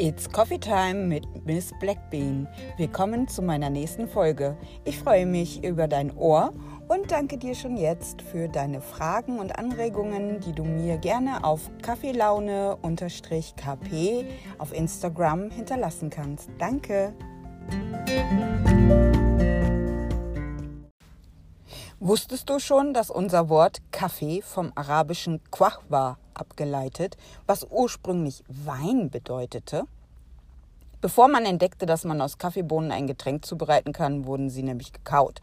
It's Coffee Time mit Miss Blackbean. Willkommen zu meiner nächsten Folge. Ich freue mich über dein Ohr und danke dir schon jetzt für deine Fragen und Anregungen, die du mir gerne auf Kaffeelaune-kp auf Instagram hinterlassen kannst. Danke. Wusstest du schon, dass unser Wort Kaffee vom arabischen Qahwa abgeleitet, was ursprünglich Wein bedeutete? Bevor man entdeckte, dass man aus Kaffeebohnen ein Getränk zubereiten kann, wurden sie nämlich gekaut.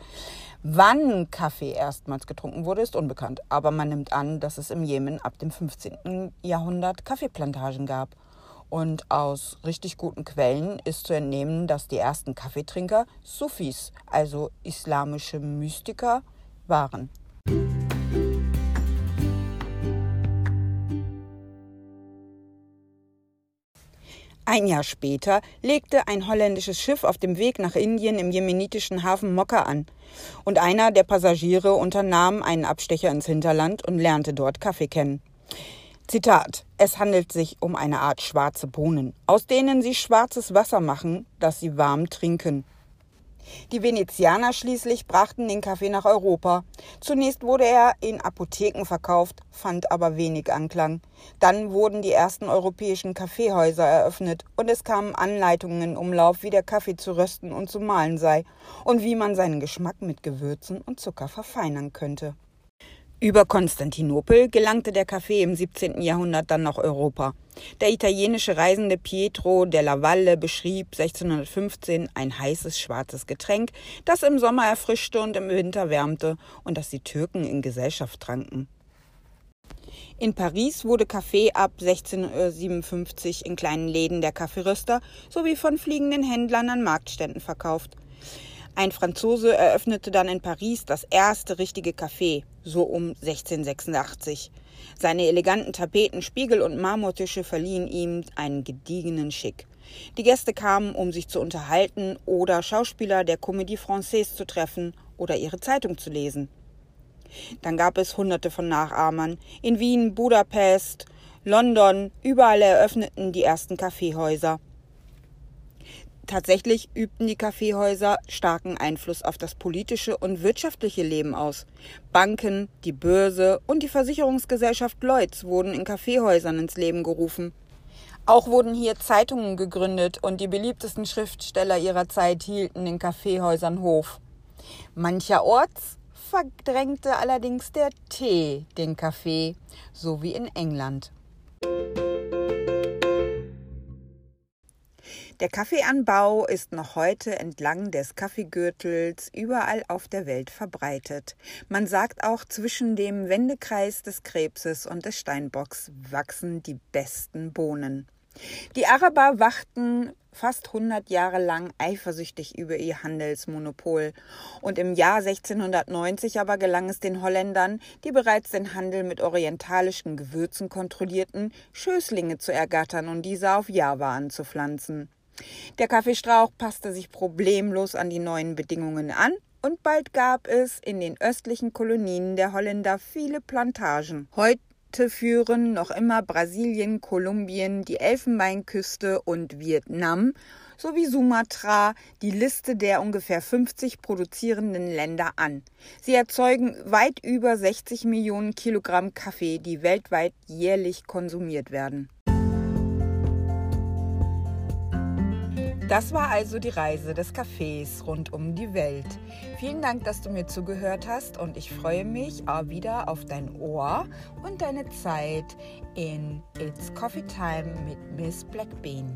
Wann Kaffee erstmals getrunken wurde, ist unbekannt, aber man nimmt an, dass es im Jemen ab dem 15. Jahrhundert Kaffeeplantagen gab. Und aus richtig guten Quellen ist zu entnehmen, dass die ersten Kaffeetrinker Sufis, also islamische Mystiker, waren. Ein Jahr später legte ein holländisches Schiff auf dem Weg nach Indien im jemenitischen Hafen Mokka an. Und einer der Passagiere unternahm einen Abstecher ins Hinterland und lernte dort Kaffee kennen. Zitat: Es handelt sich um eine Art schwarze Bohnen, aus denen sie schwarzes Wasser machen, das sie warm trinken. Die Venezianer schließlich brachten den Kaffee nach Europa. Zunächst wurde er in Apotheken verkauft, fand aber wenig Anklang. Dann wurden die ersten europäischen Kaffeehäuser eröffnet und es kamen Anleitungen in Umlauf, wie der Kaffee zu rösten und zu mahlen sei und wie man seinen Geschmack mit Gewürzen und Zucker verfeinern könnte. Über Konstantinopel gelangte der Kaffee im 17. Jahrhundert dann nach Europa. Der italienische Reisende Pietro della Valle beschrieb 1615 ein heißes schwarzes Getränk, das im Sommer erfrischte und im Winter wärmte und das die Türken in Gesellschaft tranken. In Paris wurde Kaffee ab 1657 in kleinen Läden der Kaffeeröster sowie von fliegenden Händlern an Marktständen verkauft. Ein Franzose eröffnete dann in Paris das erste richtige Café, so um 1686. Seine eleganten Tapeten, Spiegel und Marmortische verliehen ihm einen gediegenen Schick. Die Gäste kamen, um sich zu unterhalten oder Schauspieler der Comédie Française zu treffen oder ihre Zeitung zu lesen. Dann gab es hunderte von Nachahmern. In Wien, Budapest, London, überall eröffneten die ersten Kaffeehäuser. Tatsächlich übten die Kaffeehäuser starken Einfluss auf das politische und wirtschaftliche Leben aus. Banken, die Börse und die Versicherungsgesellschaft Lloyds wurden in Kaffeehäusern ins Leben gerufen. Auch wurden hier Zeitungen gegründet und die beliebtesten Schriftsteller ihrer Zeit hielten in Kaffeehäusern Hof. Mancherorts verdrängte allerdings der Tee den Kaffee, so wie in England. Der Kaffeeanbau ist noch heute entlang des Kaffeegürtels überall auf der Welt verbreitet. Man sagt auch, zwischen dem Wendekreis des Krebses und des Steinbocks wachsen die besten Bohnen. Die Araber wachten fast 100 Jahre lang eifersüchtig über ihr Handelsmonopol. Und im Jahr 1690 aber gelang es den Holländern, die bereits den Handel mit orientalischen Gewürzen kontrollierten, Schößlinge zu ergattern und diese auf Java anzupflanzen. Der Kaffeestrauch passte sich problemlos an die neuen Bedingungen an und bald gab es in den östlichen Kolonien der Holländer viele Plantagen. Heute führen noch immer Brasilien, Kolumbien, die Elfenbeinküste und Vietnam sowie Sumatra die Liste der ungefähr 50 produzierenden Länder an. Sie erzeugen weit über 60 Millionen Kilogramm Kaffee, die weltweit jährlich konsumiert werden. Das war also die Reise des Cafés rund um die Welt. Vielen Dank, dass du mir zugehört hast und ich freue mich auch wieder auf dein Ohr und deine Zeit in It's Coffee Time mit Miss Blackbean.